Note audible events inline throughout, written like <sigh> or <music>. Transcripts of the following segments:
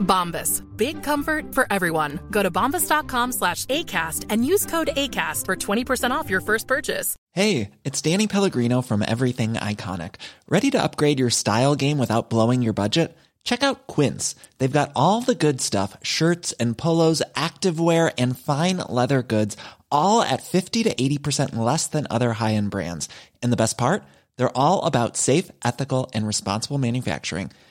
Bombas. Big comfort for everyone. Go to bombas.com slash ACAST and use code ACAST for 20% off your first purchase. Hey, it's Danny Pellegrino from Everything Iconic. Ready to upgrade your style game without blowing your budget? Check out Quince. They've got all the good stuff shirts and polos, activewear, and fine leather goods, all at 50 to 80% less than other high end brands. And the best part? They're all about safe, ethical, and responsible manufacturing.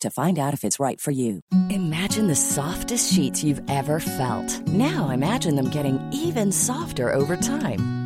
to find out if it's right for you. Imagine the softest sheets you've ever felt. Now imagine them getting even softer over time.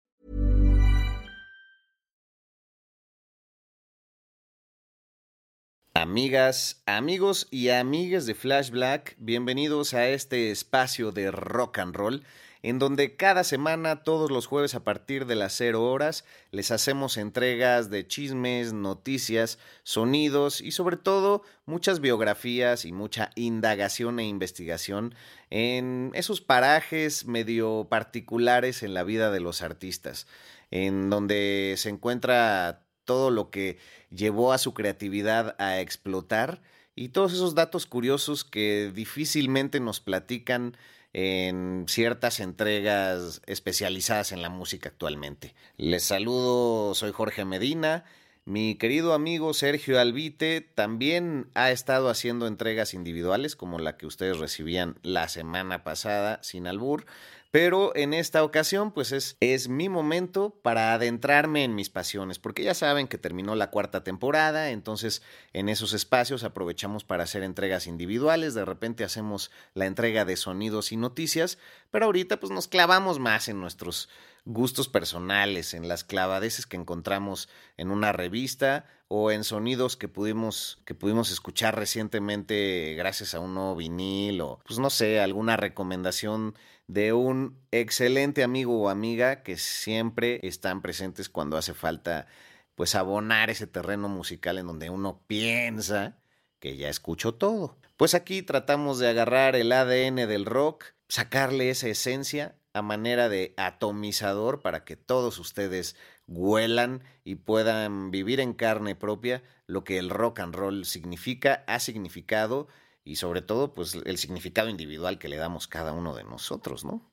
Amigas, amigos y amigas de Flash Black, bienvenidos a este espacio de rock and roll, en donde cada semana, todos los jueves a partir de las 0 horas, les hacemos entregas de chismes, noticias, sonidos y sobre todo muchas biografías y mucha indagación e investigación en esos parajes medio particulares en la vida de los artistas, en donde se encuentra todo lo que llevó a su creatividad a explotar y todos esos datos curiosos que difícilmente nos platican en ciertas entregas especializadas en la música actualmente. Les saludo, soy Jorge Medina. Mi querido amigo Sergio Albite también ha estado haciendo entregas individuales como la que ustedes recibían la semana pasada sin albur, pero en esta ocasión, pues es, es mi momento para adentrarme en mis pasiones, porque ya saben que terminó la cuarta temporada, entonces en esos espacios aprovechamos para hacer entregas individuales, de repente hacemos la entrega de sonidos y noticias, pero ahorita pues nos clavamos más en nuestros gustos personales, en las clavadeces que encontramos en una revista o en sonidos que pudimos, que pudimos escuchar recientemente gracias a un nuevo vinil o, pues no sé, alguna recomendación de un excelente amigo o amiga que siempre están presentes cuando hace falta pues abonar ese terreno musical en donde uno piensa que ya escuchó todo. Pues aquí tratamos de agarrar el ADN del rock, sacarle esa esencia a manera de atomizador para que todos ustedes huelan y puedan vivir en carne propia lo que el rock and roll significa, ha significado y sobre todo pues el significado individual que le damos cada uno de nosotros, ¿no?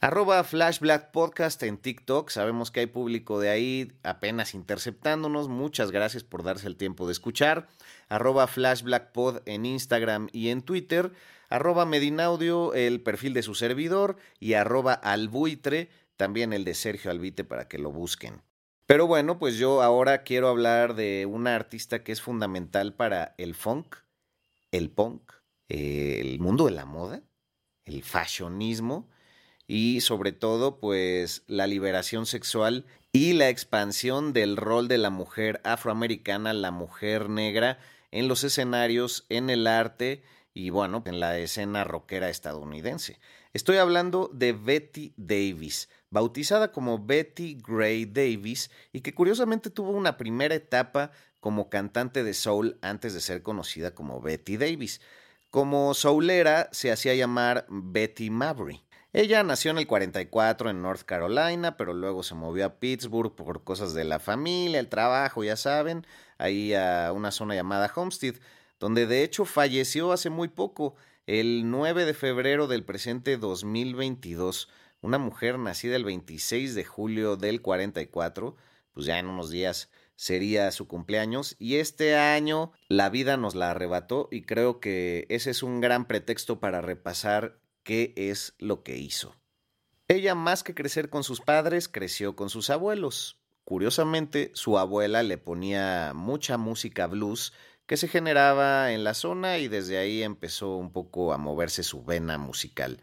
Arroba Flashback Podcast en TikTok. Sabemos que hay público de ahí apenas interceptándonos. Muchas gracias por darse el tiempo de escuchar. Arroba Flashback Pod en Instagram y en Twitter. Arroba Medinaudio, el perfil de su servidor. Y arroba Albuitre, también el de Sergio Albite para que lo busquen. Pero bueno, pues yo ahora quiero hablar de una artista que es fundamental para el funk, el punk, el mundo de la moda, el fashionismo y sobre todo pues la liberación sexual y la expansión del rol de la mujer afroamericana, la mujer negra en los escenarios, en el arte y bueno, en la escena rockera estadounidense. Estoy hablando de Betty Davis, bautizada como Betty Gray Davis y que curiosamente tuvo una primera etapa como cantante de soul antes de ser conocida como Betty Davis. Como soulera se hacía llamar Betty Mabry. Ella nació en el 44 en North Carolina, pero luego se movió a Pittsburgh por cosas de la familia, el trabajo, ya saben, ahí a una zona llamada Homestead, donde de hecho falleció hace muy poco, el 9 de febrero del presente 2022. Una mujer nacida el 26 de julio del 44, pues ya en unos días sería su cumpleaños y este año la vida nos la arrebató y creo que ese es un gran pretexto para repasar qué es lo que hizo. Ella, más que crecer con sus padres, creció con sus abuelos. Curiosamente, su abuela le ponía mucha música blues que se generaba en la zona y desde ahí empezó un poco a moverse su vena musical.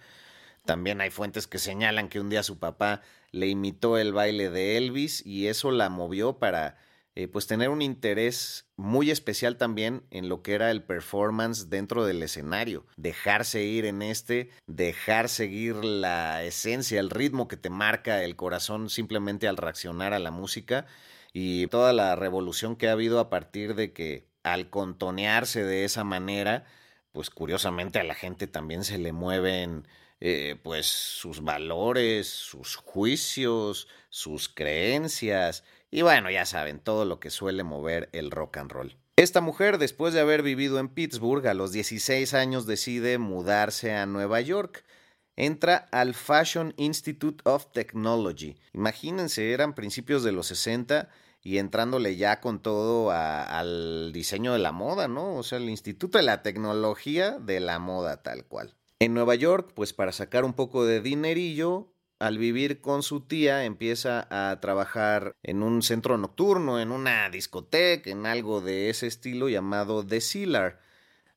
También hay fuentes que señalan que un día su papá le imitó el baile de Elvis y eso la movió para eh, pues tener un interés muy especial también en lo que era el performance dentro del escenario, dejarse ir en este, dejar seguir la esencia, el ritmo que te marca el corazón simplemente al reaccionar a la música y toda la revolución que ha habido a partir de que al contonearse de esa manera, pues curiosamente a la gente también se le mueven eh, pues sus valores, sus juicios, sus creencias y bueno, ya saben, todo lo que suele mover el rock and roll. Esta mujer, después de haber vivido en Pittsburgh, a los 16 años decide mudarse a Nueva York. Entra al Fashion Institute of Technology. Imagínense, eran principios de los 60 y entrándole ya con todo al diseño de la moda, ¿no? O sea, el Instituto de la Tecnología de la Moda tal cual. En Nueva York, pues para sacar un poco de dinerillo, al vivir con su tía, empieza a trabajar en un centro nocturno, en una discoteca, en algo de ese estilo llamado The Cellar.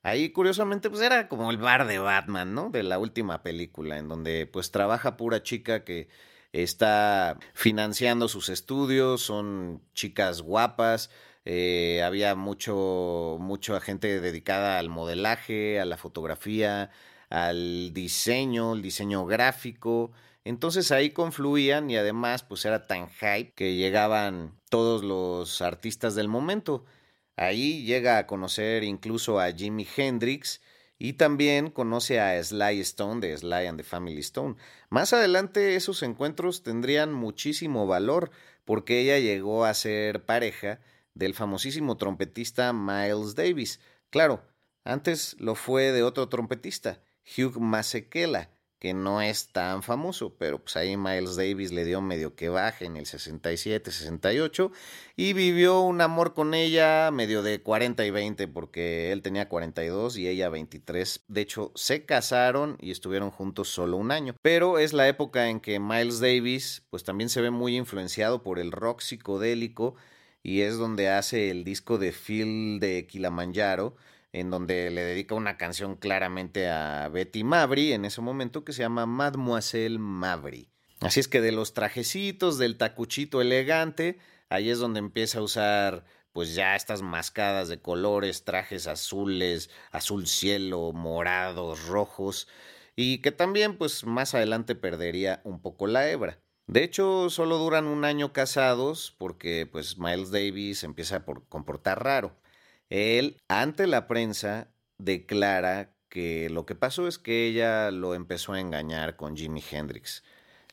Ahí, curiosamente, pues era como el bar de Batman, ¿no? De la última película, en donde pues trabaja pura chica que está financiando sus estudios, son chicas guapas, eh, había mucho, mucha gente dedicada al modelaje, a la fotografía, al diseño, el diseño gráfico, entonces ahí confluían y además pues era tan hype que llegaban todos los artistas del momento. Ahí llega a conocer incluso a Jimi Hendrix y también conoce a Sly Stone de Sly and the Family Stone. Más adelante esos encuentros tendrían muchísimo valor porque ella llegó a ser pareja del famosísimo trompetista Miles Davis. Claro, antes lo fue de otro trompetista, Hugh Masekela, que no es tan famoso, pero pues ahí Miles Davis le dio medio que baje en el 67, 68 y vivió un amor con ella medio de 40 y 20 porque él tenía 42 y ella 23. De hecho, se casaron y estuvieron juntos solo un año, pero es la época en que Miles Davis pues también se ve muy influenciado por el rock psicodélico y es donde hace el disco de Phil de Kilimanjaro en donde le dedica una canción claramente a Betty Mabry en ese momento que se llama Mademoiselle Mabry. Así es que de los trajecitos, del tacuchito elegante, ahí es donde empieza a usar pues ya estas mascadas de colores, trajes azules, azul cielo, morados, rojos, y que también pues más adelante perdería un poco la hebra. De hecho, solo duran un año casados porque pues Miles Davis empieza a comportar raro. Él, ante la prensa, declara que lo que pasó es que ella lo empezó a engañar con Jimi Hendrix.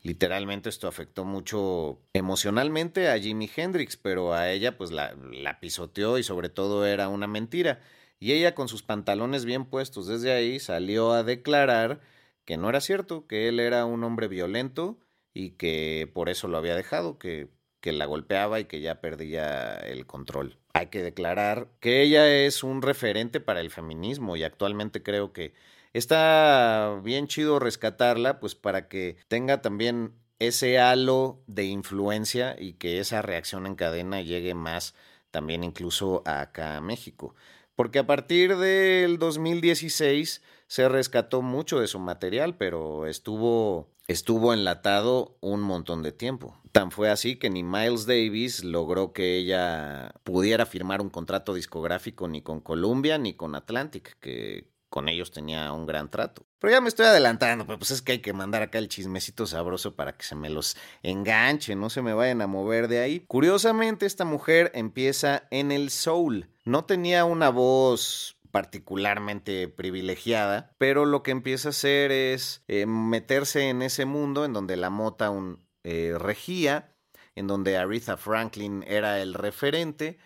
Literalmente esto afectó mucho emocionalmente a Jimi Hendrix, pero a ella pues la, pisoteó y sobre todo era una mentira. Y ella con sus pantalones bien puestos desde ahí salió a declarar que no era cierto, que él era un hombre violento y que por eso lo había dejado, que, que la golpeaba y que ya perdía el control. Hay que declarar que ella es un referente para el feminismo y actualmente creo que está bien chido rescatarla, pues para que tenga también ese halo de influencia y que esa reacción en cadena llegue más también incluso acá a México. Porque a partir del 2016 se rescató mucho de su material, pero estuvo estuvo enlatado un montón de tiempo. Tan fue así que ni Miles Davis logró que ella pudiera firmar un contrato discográfico ni con Columbia ni con Atlantic, que con ellos tenía un gran trato. Pero ya me estoy adelantando, pero pues es que hay que mandar acá el chismecito sabroso para que se me los enganche, no se me vayan a mover de ahí. Curiosamente, esta mujer empieza en el soul. No tenía una voz particularmente privilegiada, pero lo que empieza a hacer es eh, meterse en ese mundo en donde la Motown eh, regía, en donde Aretha Franklin era el referente,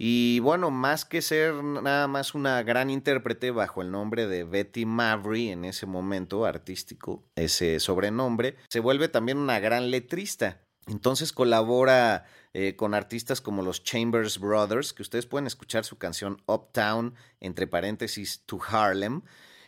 y bueno, más que ser nada más una gran intérprete bajo el nombre de Betty Mavry en ese momento artístico, ese sobrenombre, se vuelve también una gran letrista. Entonces colabora eh, con artistas como los Chambers Brothers, que ustedes pueden escuchar su canción Uptown, entre paréntesis, to Harlem,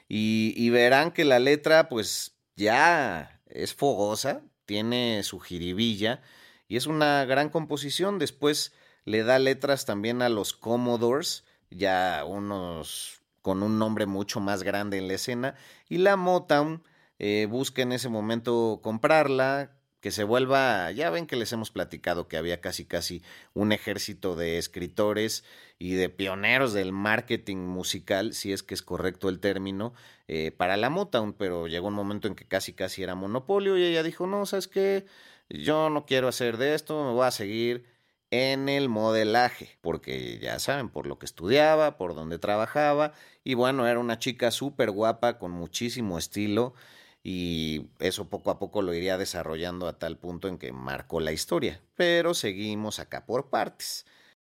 y, verán que la letra pues ya es fogosa, tiene su jiribilla, y es una gran composición. Después le da letras también a los Commodores, ya unos con un nombre mucho más grande en la escena, y la Motown eh, busca en ese momento comprarla, que se vuelva, ya ven que les hemos platicado que había casi casi un ejército de escritores y de pioneros del marketing musical, si es que es correcto el término, eh, para la Motown, pero llegó un momento en que casi casi era monopolio y ella dijo, no, sabes qué, yo no quiero hacer de esto, me voy a seguir en el modelaje, porque ya saben, por lo que estudiaba, por donde trabajaba, y bueno, era una chica súper guapa, con muchísimo estilo, y eso poco a poco lo iría desarrollando a tal punto en que marcó la historia. Pero seguimos acá por partes.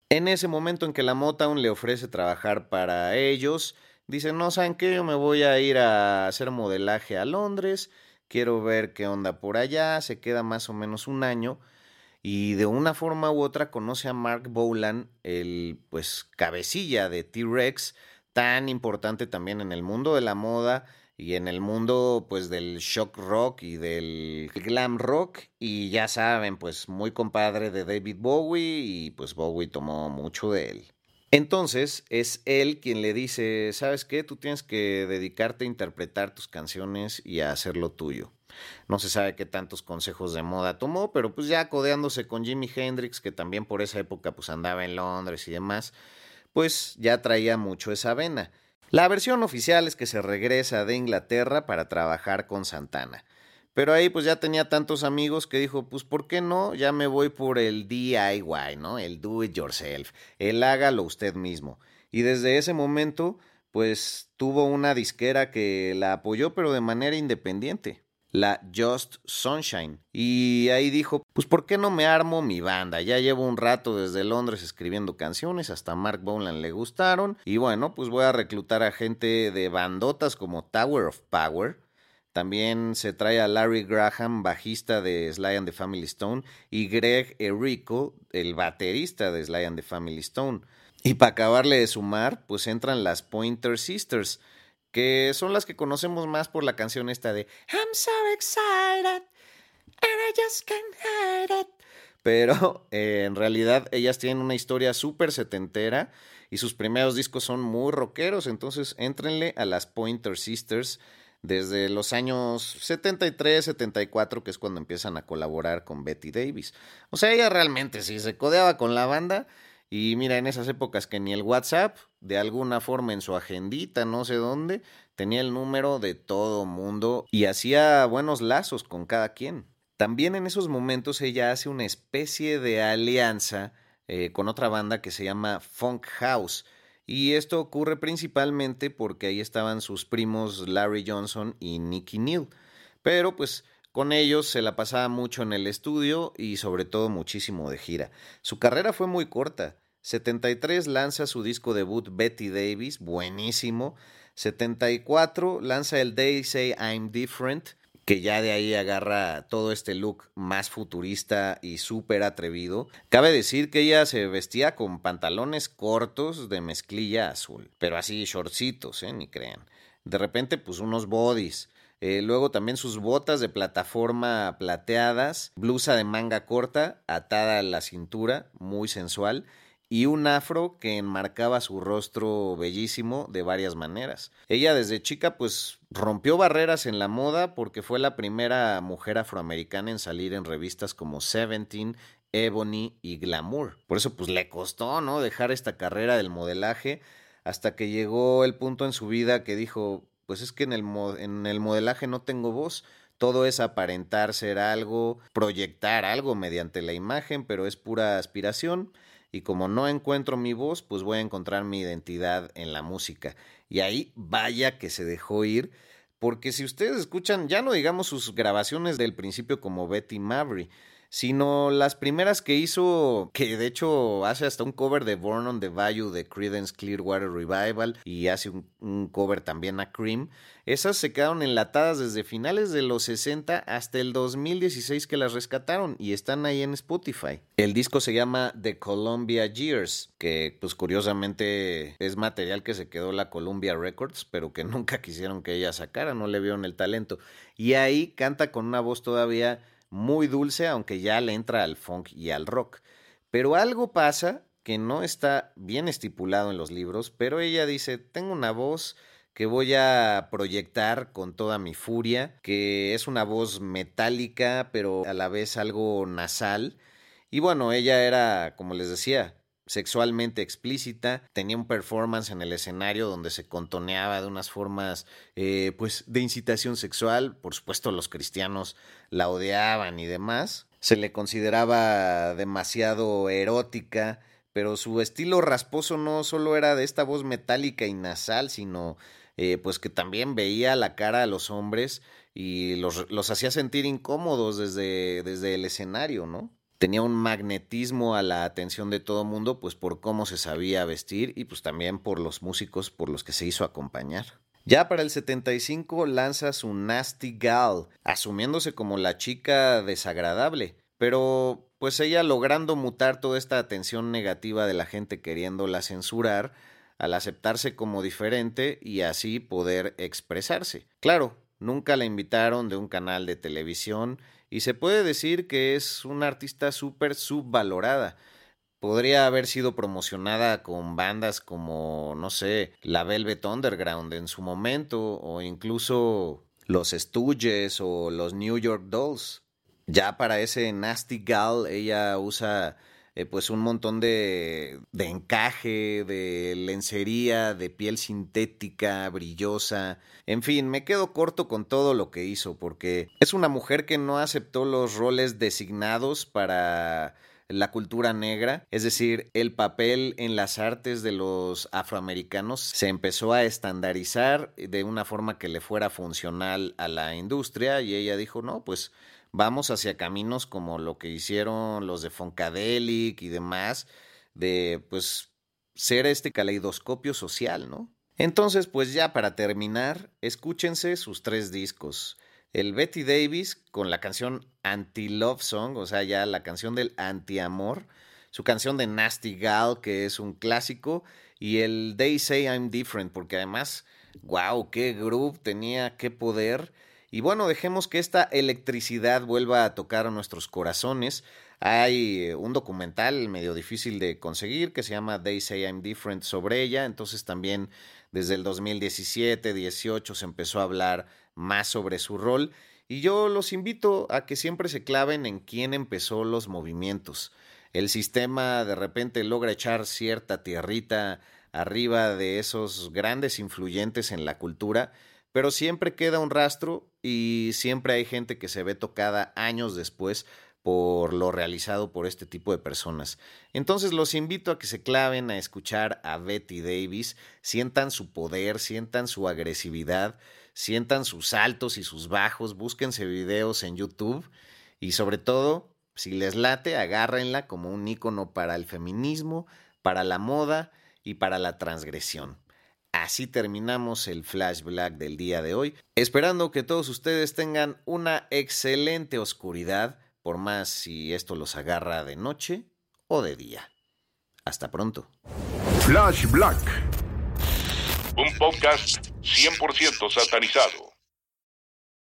En ese momento en que la Motown le ofrece trabajar para ellos, dicen, no, ¿saben qué? Yo me voy a ir a hacer modelaje a Londres, quiero ver qué onda por allá, se queda más o menos un año y de una forma u otra conoce a Mark Bolan, el pues cabecilla de T-Rex, tan importante también en el mundo de la moda y en el mundo pues del shock rock y del glam rock y ya saben pues muy compadre de David Bowie y pues Bowie tomó mucho de él. Entonces es él quien le dice, ¿sabes qué? Tú tienes que dedicarte a interpretar tus canciones y a hacerlo tuyo. No se sabe qué tantos consejos de moda tomó, pero pues ya codeándose con Jimi Hendrix, que también por esa época pues andaba en Londres y demás, pues ya traía mucho esa vena. La versión oficial es que se regresa de Inglaterra para trabajar con Santana. Pero ahí pues ya tenía tantos amigos que dijo, pues ¿por qué no? Ya me voy por el DIY, ¿no? El do it yourself, el hágalo usted mismo. Y desde ese momento pues tuvo una disquera que la apoyó pero de manera independiente la Just Sunshine. Y ahí dijo, pues ¿por qué no me armo mi banda? Ya llevo un rato desde Londres escribiendo canciones, hasta Mark Bolan le gustaron. Y bueno, pues voy a reclutar a gente de bandotas como Tower of Power. También se trae a Larry Graham, bajista de Sly and the Family Stone, y Greg Erico, el baterista de Sly and the Family Stone. Y para acabarle de sumar, pues entran las Pointer Sisters, que son las que conocemos más por la canción esta de I'm so excited and I just can't hide it. Pero <laughs> eh, en realidad ellas tienen una historia súper setentera y sus primeros discos son muy rockeros, entonces éntrenle a las Pointer Sisters desde los años 73, 74, que es cuando empiezan a colaborar con Betty Davis. O sea, ella realmente sí se codeaba con la banda. Y mira, en esas épocas que ni el WhatsApp, de alguna forma en su agendita, no sé dónde, tenía el número de todo mundo y hacía buenos lazos con cada quien. También en esos momentos ella hace una especie de alianza eh, con otra banda que se llama Funk House. Y esto ocurre principalmente porque ahí estaban sus primos Larry Johnson y Nicky Neal. Pero pues con ellos se la pasaba mucho en el estudio y sobre todo muchísimo de gira. Su carrera fue muy corta. 73 lanza su disco debut Betty Davis, buenísimo. 74 lanza el They Say I'm Different, que ya de ahí agarra todo este look más futurista y súper atrevido. Cabe decir que ella se vestía con pantalones cortos de mezclilla azul, pero así shortcitos, ¿eh? ni crean. De repente, pues unos bodies. Eh, luego también sus botas de plataforma plateadas, blusa de manga corta, atada a la cintura, muy sensual y un afro que enmarcaba su rostro bellísimo de varias maneras. Ella desde chica pues rompió barreras en la moda porque fue la primera mujer afroamericana en salir en revistas como Seventeen, Ebony y Glamour. Por eso pues le costó, ¿no? Dejar esta carrera del modelaje hasta que llegó el punto en su vida que dijo, pues es que en el, en el modelaje no tengo voz, todo es aparentar ser algo, proyectar algo mediante la imagen, pero es pura aspiración y como no encuentro mi voz, pues voy a encontrar mi identidad en la música. Y ahí vaya que se dejó ir, porque si ustedes escuchan, ya no digamos sus grabaciones del principio como Betty Mavry, sino las primeras que hizo, que de hecho hace hasta un cover de Born on the Bayou de Creedence Clearwater Revival y hace un, cover también a Cream. Esas se quedaron enlatadas desde finales de los 60 hasta el 2016 que las rescataron y están ahí en Spotify. El disco se llama The Columbia Years, que pues curiosamente es material que se quedó la Columbia Records, pero que <laughs> nunca quisieron que ella sacara, no le vieron el talento. Y ahí canta con una voz todavía muy dulce, aunque ya le entra al funk y al rock. Pero algo pasa que no está bien estipulado en los libros, pero ella dice, tengo una voz que voy a proyectar con toda mi furia, que es una voz metálica, pero a la vez algo nasal. Y bueno, ella era, como les decía, sexualmente explícita, tenía un performance en el escenario donde se contoneaba de unas formas eh, pues de incitación sexual, por supuesto los cristianos la odiaban y demás, se le consideraba demasiado erótica, pero su estilo rasposo no solo era de esta voz metálica y nasal, sino eh, pues que también veía la cara a los hombres y los, los hacía sentir incómodos desde, desde el escenario, ¿no? Tenía un magnetismo a la atención de todo mundo, pues por cómo se sabía vestir y pues también por los músicos por los que se hizo acompañar. Ya para el 75 lanza su Nasty Gal, asumiéndose como la chica desagradable, pero pues ella logrando mutar toda esta atención negativa de la gente queriéndola censurar, al aceptarse como diferente y así poder expresarse. Claro, nunca la invitaron de un canal de televisión y se puede decir que es una artista súper subvalorada. Podría haber sido promocionada con bandas como, no sé, la Velvet Underground en su momento, o incluso los Stooges o los New York Dolls. Ya para ese Nasty Gal ella usa eh, pues un montón de, de encaje, de lencería, de piel sintética, brillosa. En fin, me quedo corto con todo lo que hizo, porque es una mujer que no aceptó los roles designados para la cultura negra, es decir, el papel en las artes de los afroamericanos se empezó a estandarizar de una forma que le fuera funcional a la industria y ella dijo, no, pues vamos hacia caminos como lo que hicieron los de Funkadelic y demás, de pues ser este caleidoscopio social, ¿no? Entonces, pues ya para terminar, escúchense sus tres discos. El Betty Davis con la canción Anti-Love Song, o sea, ya la canción del anti-amor, su canción de Nasty Gal, que es un clásico, y el They Say I'm Different, porque además, wow, qué groove tenía, qué poder. Y bueno, dejemos que esta electricidad vuelva a tocar nuestros corazones. Hay eh, un documental medio difícil de conseguir que se llama They Say I'm Different sobre ella, entonces también desde el 2017-18 se empezó a hablar más sobre su rol. Y yo los invito a que siempre se claven en quién empezó los movimientos. El sistema de repente logra echar cierta tierrita arriba de esos grandes influyentes en la cultura, pero siempre queda un rastro y siempre hay gente que se ve tocada años después por lo realizado por este tipo de personas. Entonces los invito a que se claven a escuchar a Betty Davis, sientan su poder, sientan su agresividad, sientan sus altos y sus bajos, búsquense videos en YouTube y sobre todo, si les late, agárrenla como un ícono para el feminismo, para la moda y para la transgresión. Así terminamos el Flash Black del día de hoy, esperando que todos ustedes tengan una excelente oscuridad, por más si esto los agarra de noche o de día. Hasta pronto. Flash Black. Un podcast 100% satanizado.